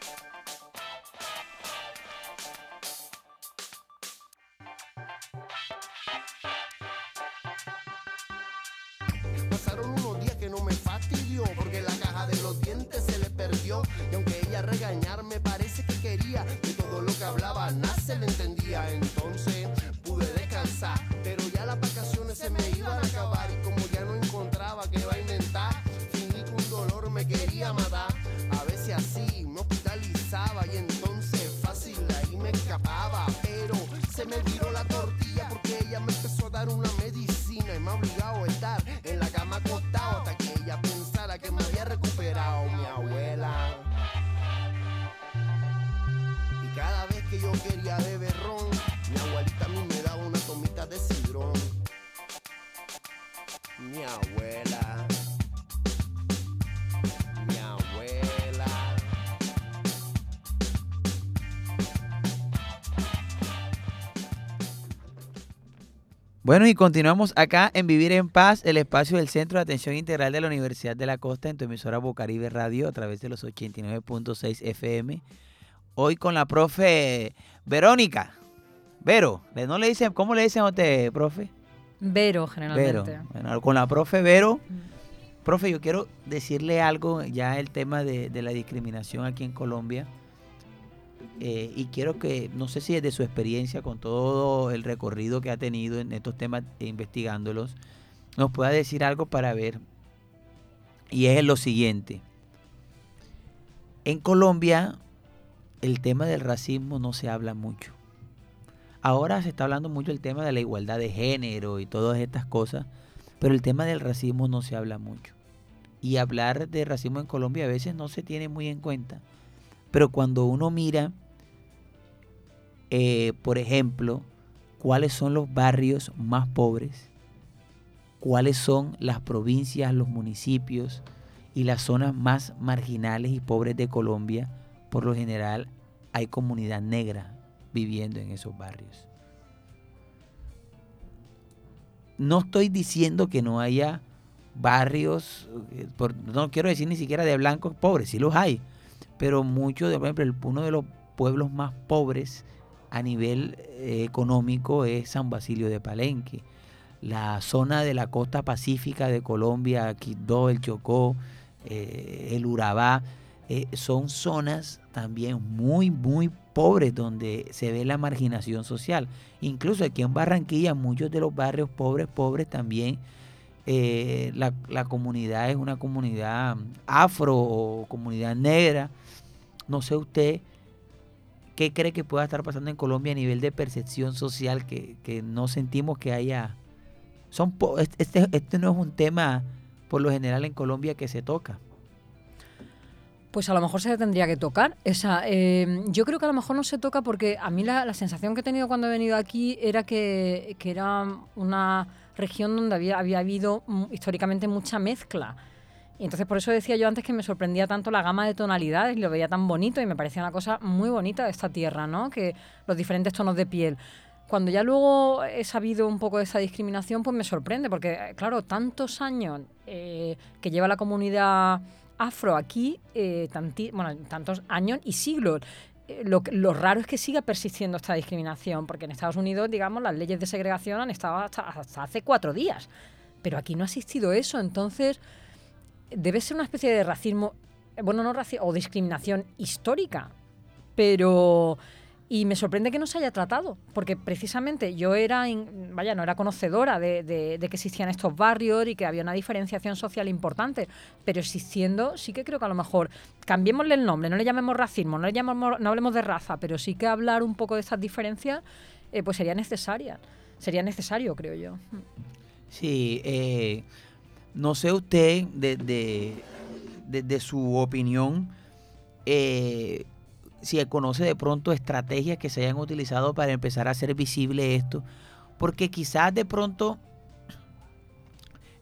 Bueno, y continuamos acá en Vivir en Paz, el espacio del Centro de Atención Integral de la Universidad de la Costa en tu emisora Bocaribe Radio a través de los 89.6 FM. Hoy con la profe Verónica. Vero, ¿le- ¿no le dicen, ¿cómo le dicen a usted, profe? Vero, Vero. generalmente. Bueno, con la profe Vero. Profe, yo quiero decirle algo, ya el tema de, de la discriminación aquí en Colombia. Eh, y quiero que, no sé si desde su experiencia, con todo el recorrido que ha tenido en estos temas, e investigándolos, nos pueda decir algo para ver. Y es lo siguiente. En Colombia, el tema del racismo no se habla mucho. Ahora se está hablando mucho el tema de la igualdad de género y todas estas cosas, pero el tema del racismo no se habla mucho. Y hablar de racismo en Colombia a veces no se tiene muy en cuenta. Pero cuando uno mira, eh, por ejemplo, cuáles son los barrios más pobres, cuáles son las provincias, los municipios y las zonas más marginales y pobres de Colombia, por lo general hay comunidad negra viviendo en esos barrios. No estoy diciendo que no haya barrios, eh, no quiero decir ni siquiera de blancos pobres, sí los hay, pero muchos, por ejemplo, uno de los pueblos más pobres a nivel eh, económico es San Basilio de Palenque. La zona de la costa pacífica de Colombia, Quibdó, el Chocó, eh, el Urabá, eh, son zonas también muy, muy pobres donde se ve la marginación social. Incluso aquí en Barranquilla, muchos de los barrios pobres, pobres también, la, la comunidad es una comunidad afro o comunidad negra. No sé usted qué cree que pueda estar pasando en Colombia a nivel de percepción social que, que no sentimos que haya... Son este, este no es un tema por lo general en Colombia que se toca. Pues a lo mejor se tendría que tocar. Esa, eh, yo creo que a lo mejor no se toca porque a mí la, la sensación que he tenido cuando he venido aquí era que, que era una región donde había, había habido mm, históricamente mucha mezcla. Y entonces por eso decía yo antes que me sorprendía tanto la gama de tonalidades y lo veía tan bonito y me parecía una cosa muy bonita de esta tierra, ¿no? Que los diferentes tonos de piel. Cuando ya luego he sabido un poco de esa discriminación, pues me sorprende, porque eh, claro, tantos años eh, que lleva la comunidad afro aquí, eh, tanti- tantos años y siglos. Eh, lo raro es que siga persistiendo esta discriminación, porque en Estados Unidos, digamos, las leyes de segregación han estado hasta, hasta hace cuatro días, pero aquí no ha existido eso, entonces debe ser una especie de racismo, bueno, no racismo, o discriminación histórica, pero... Y me sorprende que no se haya tratado, porque precisamente yo era, vaya, no era conocedora de que existían estos barrios y que había una diferenciación social importante, pero existiendo, sí que creo que a lo mejor cambiémosle el nombre, no le llamemos racismo, no le llamemos, no hablemos de raza, pero sí que hablar un poco de estas diferencias, eh, pues sería necesaria, sería necesario, creo yo. Sí, eh, no sé usted, desde de, de su opinión, eh, si conoce de pronto estrategias que se hayan utilizado para empezar a hacer visible esto, porque quizás de pronto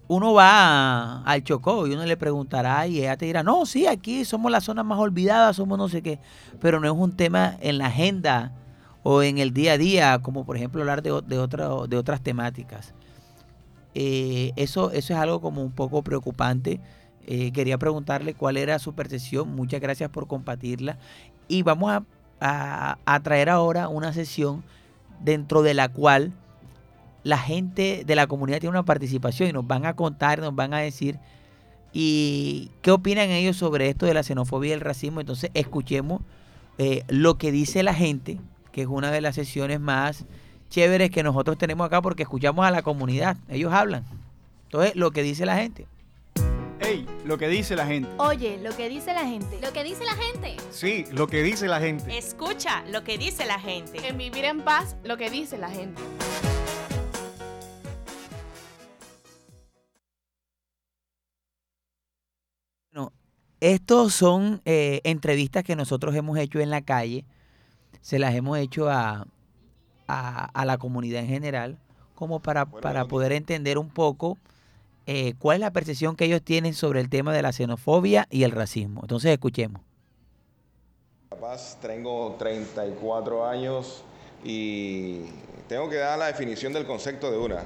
uno va al Chocó y uno le preguntará y ella te dirá, no, sí, aquí somos la zona más olvidada, somos no sé qué, pero no es un tema en la agenda o en el día a día, como por ejemplo hablar de, de, otra- de otras temáticas. Eh, eso, eso es algo como un poco preocupante. Eh, quería preguntarle cuál era su percepción. Muchas gracias por compartirla. Y vamos a, a- traer ahora una sesión dentro de la cual la gente de la comunidad tiene una participación y nos van a contar, nos van a decir y qué opinan ellos sobre esto de la xenofobia y el racismo. Entonces escuchemos eh, lo que dice la gente, que es una de las sesiones más chéveres que nosotros tenemos acá porque escuchamos a la comunidad, ellos hablan. Entonces, lo que dice la gente. Ey, lo que dice la gente. Oye, lo que dice la gente. Lo que dice la gente. Sí, lo que dice la gente. Escucha lo que dice la gente. En vivir en paz, lo que dice la gente. Bueno, estos son eh, entrevistas que nosotros hemos hecho en la calle, se las hemos hecho a, a, a la comunidad en general, como para, para poder entender un poco eh, cuál es la percepción que ellos tienen sobre el tema de la xenofobia y el racismo. Entonces, escuchemos. Capaz tengo 34 años y tengo que dar la definición del concepto de una.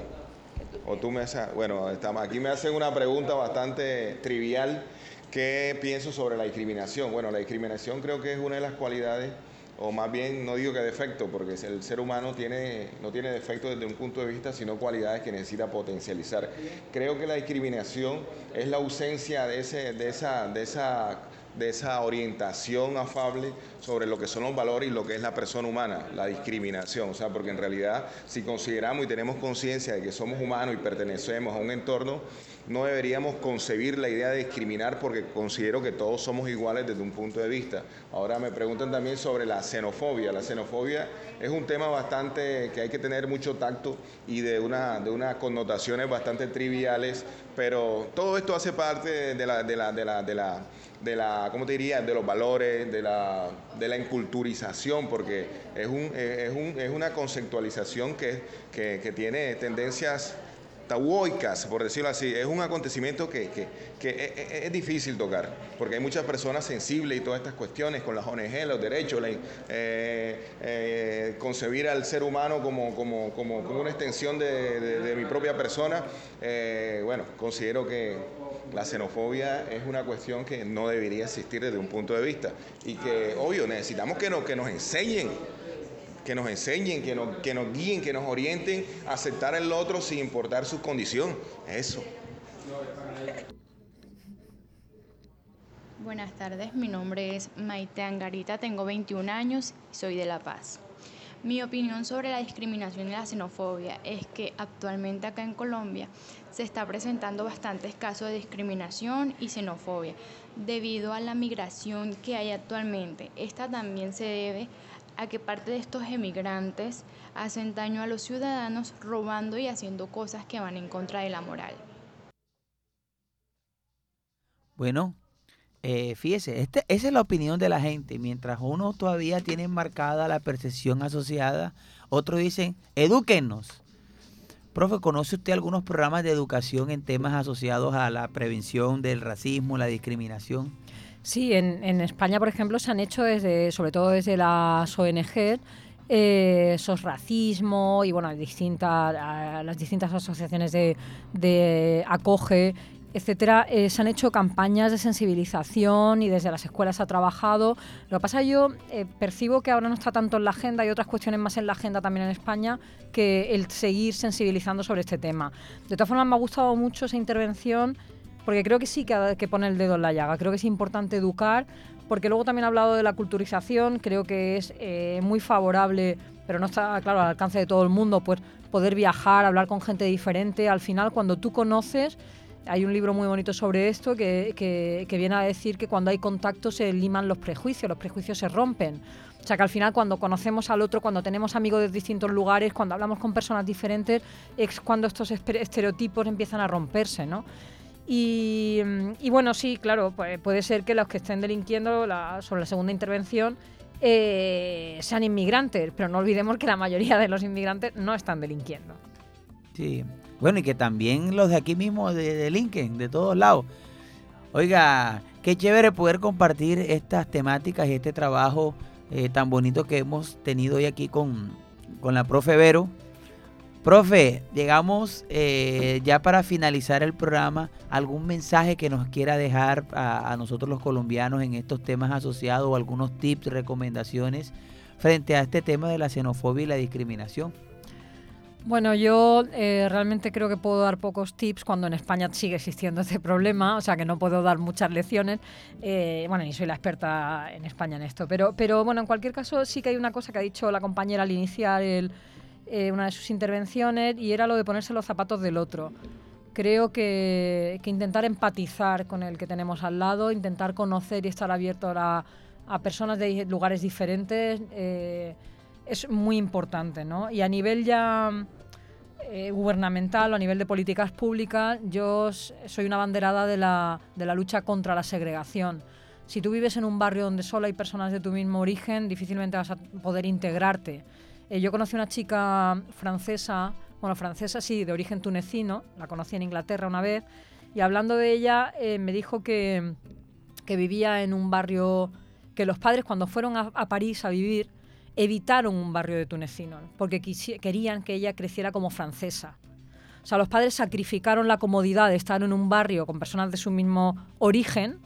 O tú me haces, bueno, estamos, aquí me hacen una pregunta bastante trivial. ¿Qué pienso sobre la discriminación? Bueno, la discriminación creo que es una de las cualidades, o más bien no digo que defecto, porque el ser humano tiene, no tiene defecto desde un punto de vista, sino cualidades que necesita potencializar. Creo que la discriminación es la ausencia de, ese, de, esa, de esa de esa orientación afable sobre lo que son los valores y lo que es la persona humana, la discriminación. O sea, porque en realidad si consideramos y tenemos conciencia de que somos humanos y pertenecemos a un entorno, no deberíamos concebir la idea de discriminar porque considero que todos somos iguales desde un punto de vista. Ahora me preguntan también sobre la xenofobia. La xenofobia es un tema bastante que hay que tener mucho tacto y de, una, de unas connotaciones bastante triviales, pero todo esto hace parte de la, de la, de la, ¿cómo te diría?, de los valores, de la, de la enculturización, porque es, un, es, un, es una conceptualización que, que, tiene tendencias tabuoicas, por decirlo así. Es un acontecimiento que, que, que es, difícil tocar, porque hay muchas personas sensibles y todas estas cuestiones con las ONG, los derechos, eh, eh, concebir al ser humano como, como, como, como una extensión de, de, de, mi propia persona. Eh, bueno, considero que la xenofobia es una cuestión que no debería existir desde un punto de vista y que, obvio, necesitamos que, no, que nos enseñen que nos enseñen, que nos, que nos guíen, que nos orienten a aceptar el otro sin importar su condición. Eso. Buenas tardes, mi nombre es Maite Angarita, tengo 21 años y soy de La Paz. Mi opinión sobre la discriminación y la xenofobia es que actualmente acá en Colombia se está presentando bastantes casos de discriminación y xenofobia debido a la migración que hay actualmente. Esta también se debe a que parte de estos emigrantes hacen daño a los ciudadanos robando y haciendo cosas que van en contra de la moral. Bueno, eh, fíjese, este, esa es la opinión de la gente. Mientras uno todavía tiene marcada la percepción asociada, otros dicen, edúquennos. Profe, ¿conoce usted algunos programas de educación en temas asociados a la prevención del racismo, la discriminación? Sí, en, en España, por ejemplo, se han hecho desde, sobre todo desde las ONG, eh, sos racismo y bueno, distintas, las distintas asociaciones de, de acoge etcétera, eh, se han hecho campañas de sensibilización y desde las escuelas se ha trabajado. Lo que pasa yo eh, percibo que ahora no está tanto en la agenda, hay otras cuestiones más en la agenda también en España que el seguir sensibilizando sobre este tema. De todas formas, me ha gustado mucho esa intervención porque creo que sí que que poner el dedo en la llaga. Creo que es importante educar, porque luego también ha hablado de la culturización, creo que es eh, muy favorable, pero no está, claro, al alcance de todo el mundo, pues poder viajar, hablar con gente diferente. Al final, cuando tú conoces, hay un libro muy bonito sobre esto que, que, que, viene a decir que cuando hay contacto se liman los prejuicios, los prejuicios se rompen. O sea que al final cuando conocemos al otro, cuando tenemos amigos de distintos lugares, cuando hablamos con personas diferentes, es cuando estos estereotipos empiezan a romperse, ¿no? Y, y, bueno, sí, claro, pues puede ser que los que estén delinquiendo la, sobre la segunda intervención eh, sean inmigrantes, pero no olvidemos que la mayoría de los inmigrantes no están delinquiendo. Sí, bueno, y que también los de aquí mismo de, delinquen, de todos lados. Oiga, qué chévere poder compartir estas temáticas y este trabajo eh, tan bonito que hemos tenido hoy aquí con, con la profe Vero. Profe, llegamos eh, ya para finalizar el programa. ¿Algún mensaje que nos quiera dejar a, a, nosotros los colombianos en estos temas asociados o algunos tips, recomendaciones frente a este tema de la xenofobia y la discriminación? Bueno, yo eh, realmente creo que puedo dar pocos tips cuando en España sigue existiendo este problema, o sea que no puedo dar muchas lecciones. Eh, bueno, ni soy la experta en España en esto, pero, pero bueno, en cualquier caso sí que hay una cosa que ha dicho la compañera al iniciar eh, una de sus intervenciones y era lo de ponerse los zapatos del otro. Creo que, intentar empatizar con el que tenemos al lado, intentar conocer y estar abierto a, personas de lugares diferentes, es muy importante. ¿no? Y a nivel ya eh, gubernamental o a nivel de políticas públicas, yo soy una banderada de la, de la lucha contra la segregación. Si tú vives en un barrio donde solo hay personas de tu mismo origen, difícilmente vas a poder integrarte. Eh, yo conocí una chica francesa, bueno, francesa sí, de origen tunecino, la conocí en Inglaterra una vez, y hablando de ella eh, me dijo que, que, vivía en un barrio que los padres cuando fueron a, a, París a vivir, evitaron un barrio de tunecinos, porque querían que ella creciera como francesa. O sea, los padres sacrificaron la comodidad de estar en un barrio con personas de su mismo origen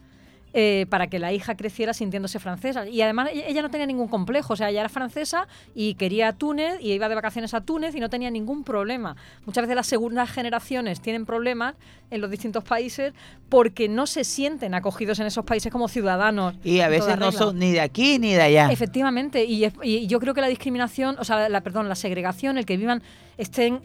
eh, para que la hija creciera sintiéndose francesa. Y además ella, ella no tenía ningún complejo, o sea, ella era francesa y quería Túnez y iba de vacaciones a Túnez y no tenía ningún problema. Muchas veces las segundas generaciones tienen problemas en los distintos países porque no se sienten acogidos en esos países como ciudadanos. Y a veces no regla. son ni de aquí ni de allá. Efectivamente, y, es- y yo creo que la discriminación, o sea, la, perdón, la segregación, el que vivan, estén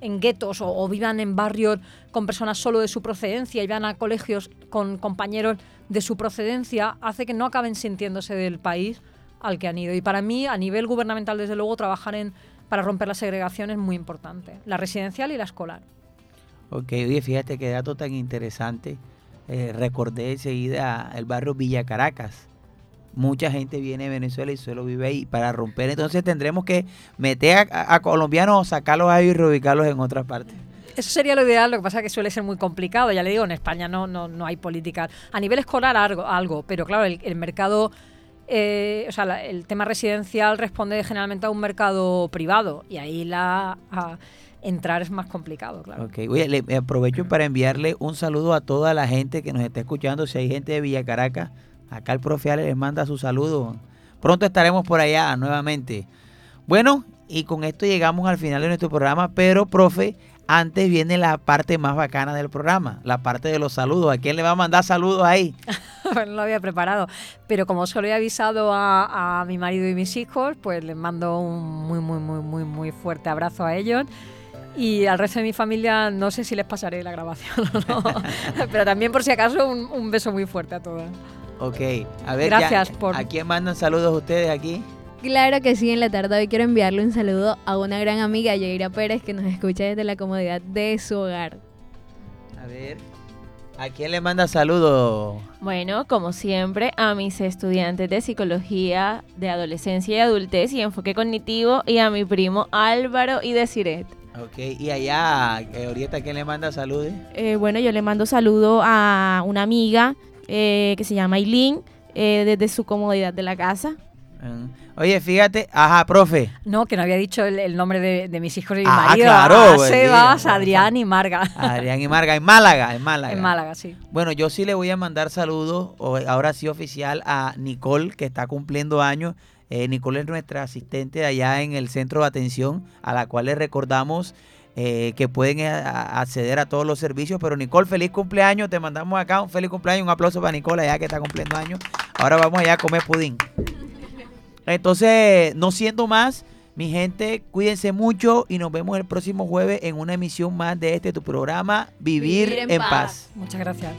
en guetos o, o vivan en barrios con personas solo de su procedencia y van a colegios con compañeros de su procedencia, hace que no acaben sintiéndose del país al que han ido. Y para mí, a nivel gubernamental, desde luego, trabajar en, para romper la segregación es muy importante, la residencial y la escolar. Ok, oye, fíjate qué dato tan interesante. Eh, recordé enseguida el barrio Villa Caracas. Mucha gente viene de Venezuela y solo vive ahí. Para romper, entonces tendremos que meter a, a colombianos o sacarlos ahí y reubicarlos en otras partes. Eso sería lo ideal, lo que pasa es que suele ser muy complicado. Ya le digo, en España no, no, no hay políticas. A nivel escolar algo, algo pero claro, el, el mercado, eh, o sea, la- el tema residencial responde generalmente a un mercado privado y ahí la a entrar es más complicado, claro. Ok, oye, le aprovecho para enviarle un saludo a toda la gente que nos está escuchando. Si hay gente de Villa Caracas, acá el profe Ale les manda su saludo. Pronto estaremos por allá nuevamente. Bueno, y con esto llegamos al final de nuestro programa, pero profe, antes viene la parte más bacana del programa, la parte de los saludos. ¿A quién le va a mandar saludos ahí? no lo había preparado. Pero como solo he avisado a, mi marido y mis hijos, pues les mando un muy, muy, muy, muy, muy fuerte abrazo a ellos. Y al resto de mi familia no sé si les pasaré la grabación o no. Pero también por si acaso un, un beso muy fuerte a todos. Ok, a ver, ya- Gracias por- ¿a quién mandan saludos ustedes aquí? Claro que sí, en la tarde hoy quiero enviarle un saludo a una gran amiga, Yaira Pérez, que nos escucha desde la comodidad de su hogar. A ver, ¿a quién le manda saludos? Bueno, como siempre, a mis estudiantes de psicología de adolescencia y adultez y enfoque cognitivo y a mi primo Álvaro y Desiret. Ok, y allá, eh, Orieta, ¿a quién le manda saludos? Eh, bueno, yo le mando saludo a una amiga eh, que se llama Aileen eh, desde su comodidad de la casa. Mm. Oye, fíjate, ajá, profe. No, que no había dicho el, el nombre de, de mis hijos y mi Ah, marido. claro, Ah, pues, Sebas, sí. Adrián y Marga. Adrián y Marga, en Málaga, en Málaga. En Málaga, sí. Bueno, yo sí le voy a mandar saludos, ahora sí oficial, a Nicole, que está cumpliendo años. Eh, Nicole es nuestra asistente de allá en el centro de atención, a la cual le recordamos eh, que pueden eh, a- acceder a todos los servicios. Pero Nicole, feliz cumpleaños, te mandamos acá un feliz cumpleaños, un aplauso para Nicole allá que está cumpliendo años. Ahora vamos allá a comer pudín. Entonces, no siendo más, mi gente, cuídense mucho y nos vemos el próximo jueves en una emisión más de este tu programa, Vivir, Vivir en en paz. paz. Muchas gracias.